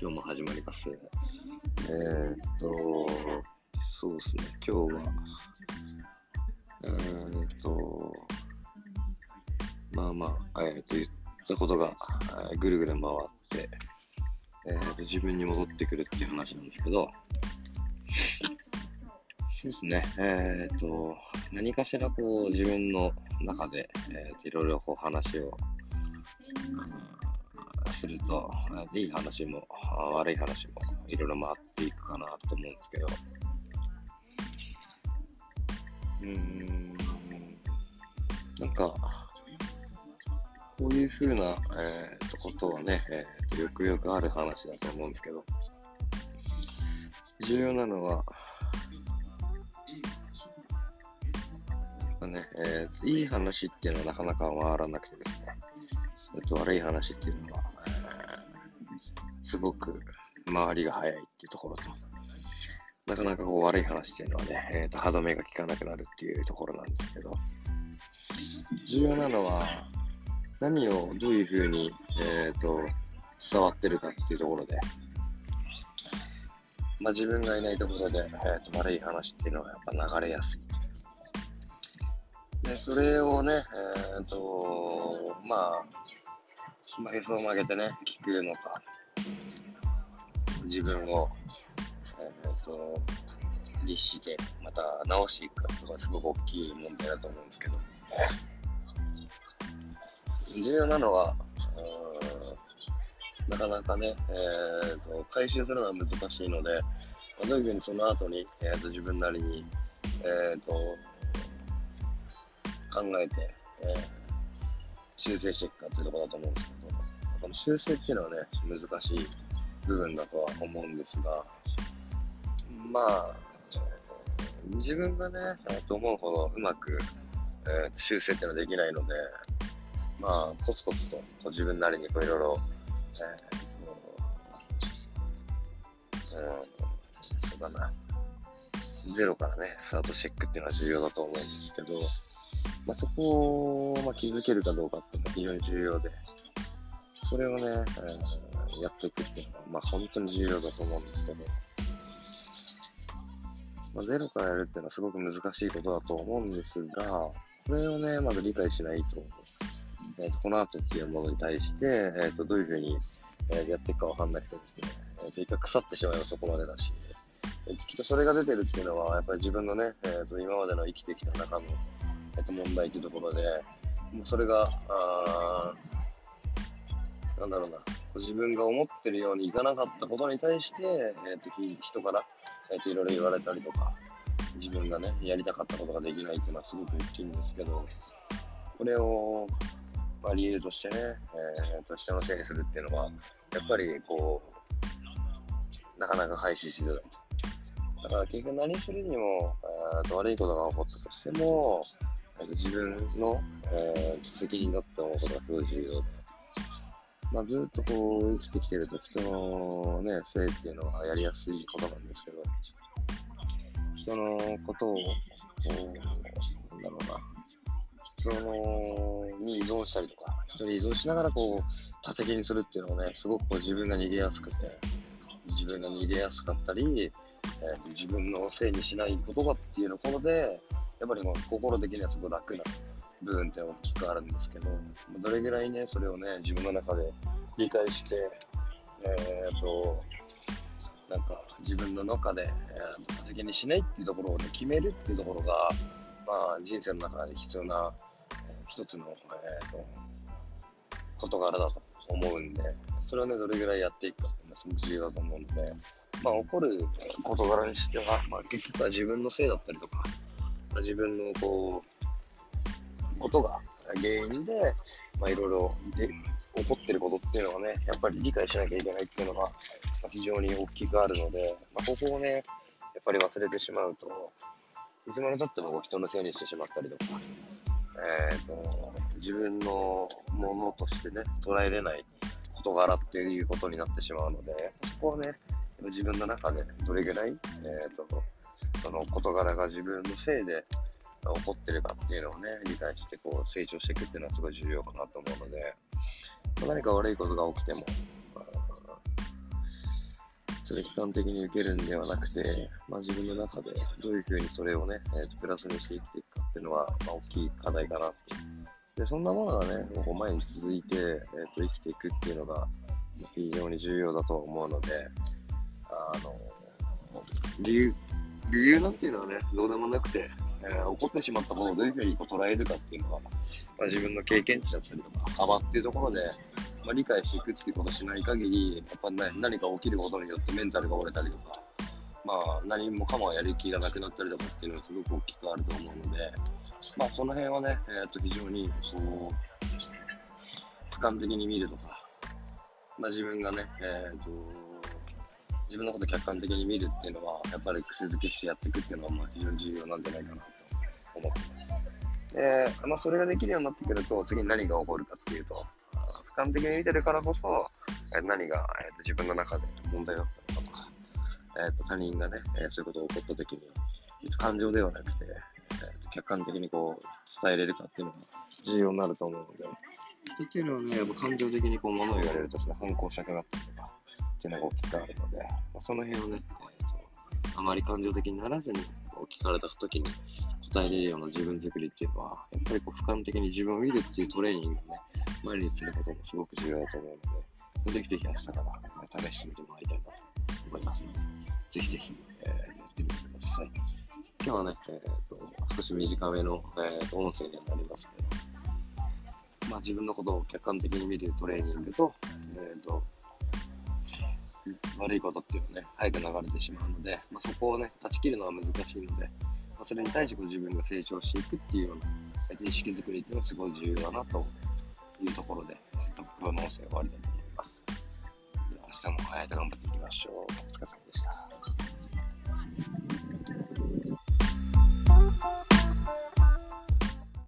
今日も始まります。えー、っと、そうですね、今日は、えー、っと、まあまあ、えー、っと、言ったことが、えーぐるぐる回って、えー、っと、自分に戻ってくるっていう話なんですけど、そうですね、えー、っと、何かしらこう、自分の中で、えー、っといろいろこう話を、うんすると、いい話も悪い話もいろいろ回っていくかなと思うんですけど、うーん、なんか、こういうふうな、えー、とことはね、えー、よくよくある話だと思うんですけど、重要なのは、ねえー、いい話っていうのはなかなか回らなくてですね、えっと、悪い話っていうのは、すごく回りが早いっていうところと、なかなかこう悪い話っていうのはね、えーと、歯止めが効かなくなるっていうところなんですけど、重要なのは、何をどういうふうに、えーと、伝わってるかっていうところで、まあ、自分がいないところで、えーと悪い話っていうのはやっぱ流れやすい。で、それをね、えっ、と、まあ、まあ、へそを曲げてね、聞くのか、自分を、えっ、と、律して、また直していくかとか、すごく大きい問題だと思うんですけど、重要なのは、なかなかね、えーと、回収するのは難しいので、まあどういうふうにその後に、えーと自分なりに、えーと考えて、え修正していくかっていうところだと思うんですけど、この修正っていうのはね、難しい部分だとは思うんですが、まあ、自分がね、えーと思うほどうまく、えー修正っていうのはできないので、まあ、コツコツとこう自分なりにこういろいろ、えーうん、そうだな、ゼロからね、スタートしていくっていうのは重要だと思うんですけど、まあ、そこを、まあ、気づけるかどうかっていうのは非常に重要で、それをね、えーやっていくっていうのは、まあ、本当に重要だと思うんですけど、まあ、ゼロからやるっていうのはすごく難しいことだと思うんですが、これをね、まず理解しないと、えーとこの後っていうものに対して、えーとどういうふうに、えーやっていくかわかんなくてですね、えーと一回腐ってしまえばそこまでだし、えーきっとそれが出てるっていうのは、やっぱり自分のね、えーと今までの生きてきた中の、問題というところで、もうそれが、あなんだろうな、自分が思ってるようにいかなかったことに対して、えーとき人から、えーといろいろ言われたりとか、自分がね、やりたかったことができないっていうのはすごく大きいんですけど、これを、まあ、理由としてね、えー、と人のせいにするっていうのは、やっぱりこう、なかなか回収しづらい。だから結局何するにも、えーと悪いことが起こったとしても、えーと自分の、えー責任だって思うことがすごい重要で、まあ、ずっとこう生きてきてると人のね、せいっていうのはやりやすいことなんですけど、人のことを、こう、なんだろうな、人のに依存したりとか、人に依存しながらこう、多責にするっていうのはね、すごくこう自分が逃げやすくて、自分が逃げやすかったり、えー自分のせいにしないことがっていうところで、やっぱりもう心的にはすごく楽な部分って大きくあるんですけど、どれぐらいね、それをね、自分の中で理解して、えー、と、なんか自分の中で、えー、多責にしないっていうところを、ね、決めるっていうところが、まあ、人生の中で必要な、えー一つの、えー、と事柄だと思うんで、それをね、どれぐらいやっていくかっていうのはすごく重要だと思うので、まあ、起こる事柄にしては、まあ、結局は自分のせいだったりとか、まあ自分のこう、ことが原因で、ま、いろいろ起こってることっていうのはね、やっぱり理解しなきゃいけないっていうのが、非常に大きくあるので、まあ、ここをね、やっぱり忘れてしまうと、いつまでたってもこう人のせいにしてしまったりとか、えー、と自分のものとしてね、捉えれない事柄っていうことになってしまうので、そこはね、自分の中でどれぐらい、えー、とその事柄が自分のせいで起こってるかっていうのをね、理解してこう成長していくっていうのはすごい重要かなと思うので、ま何か悪いことが起きても、それ悲観的に受けるんではなくて、まあ、自分の中でどういうふうにそれをね、えーと、プラスにして生きていくかっていうのは、まあ、大きい課題かなで、そんなものがね、こう前に続いて、えーと、生きていくっていうのが非常に重要だと思うので、あの、理由、理由なんていうのはね、どうでもなくて、えー、起こってしまったことをどういうふうにこう捉えるかっていうのは、まあ、自分の経験値だったりとか、幅っていうところで、まあ、理解していくっていうことをしない限り、やっぱり、ね、何か起きることによってメンタルが折れたりとか、まあ、何もかもやる気がなくなったりとかっていうのはすごく大きくあると思うので、まあ、その辺はね、えー、と非常にそう俯瞰的に見るとか、まあ、自分がね、えーと、自分のこと客観的に見るっていうのは、やっぱり癖づけしてやっていくっていうのはまあ非常に重要なんじゃないかなと思ってます。で、まあ、それができるようになってくると、次に何が起こるかっていうと、俯瞰的に見てるからこそ、え何が、えーと、自分の中で問題だったのかとか、えーと、他人がね、えー、そういうことが起こった時に、感情ではなくて、えーと、客観的にこう伝えれるかっていうのが重要になると思うので、っていうのはね、やっぱ感情的にこう物を言われるとそれ反抗したくなったりとか、っていうのが大きくあるので、その辺をね、えー、あまり感情的にならずに、聞かれた時に答えれるような自分作りっていうのは、やっぱりこう俯瞰的に自分を見るっていうトレーニングをね、毎日することもすごく重要だと思うので、ぜひぜひ明日から試してみてもらいたいなと思いますので、ぜひぜひ、えー、やってみてください。今日はね、えーと、少し短めの、えー、音声になりますけど、まあ、自分のことを客観的に見るトレーニングと、えーと、悪いことっていうのはね、早く流れてしまうので、まあ、そこをね、断ち切るのは難しいので、まあ、それに対して自分が成長していくっていうような意識づくりっていうのはすごい重要だなというところで、今日の音声終わりだと思います。では明日も早く頑張っていきましょう。お疲れ様でした。